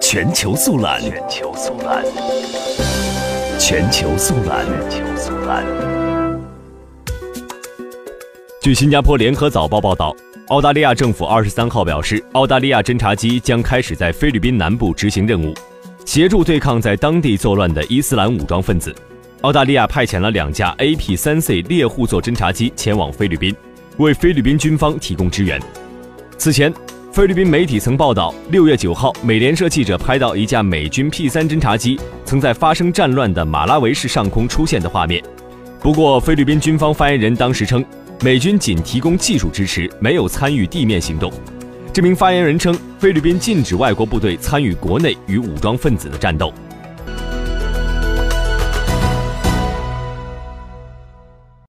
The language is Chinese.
全球速览，全球速览，全球速览，全球速览。据新加坡联合早报报道，澳大利亚政府二十三号表示，澳大利亚侦察机将开始在菲律宾南部执行任务，协助对抗在当地作乱的伊斯兰武装分子。澳大利亚派遣了两架 AP-3C 猎户座侦察机前往菲律宾，为菲律宾军方提供支援。此前，菲律宾媒体曾报道，六月九号，美联社记者拍到一架美军 P 三侦察机曾在发生战乱的马拉维市上空出现的画面。不过，菲律宾军方发言人当时称，美军仅提供技术支持，没有参与地面行动。这名发言人称，菲律宾禁止外国部队参与国内与武装分子的战斗。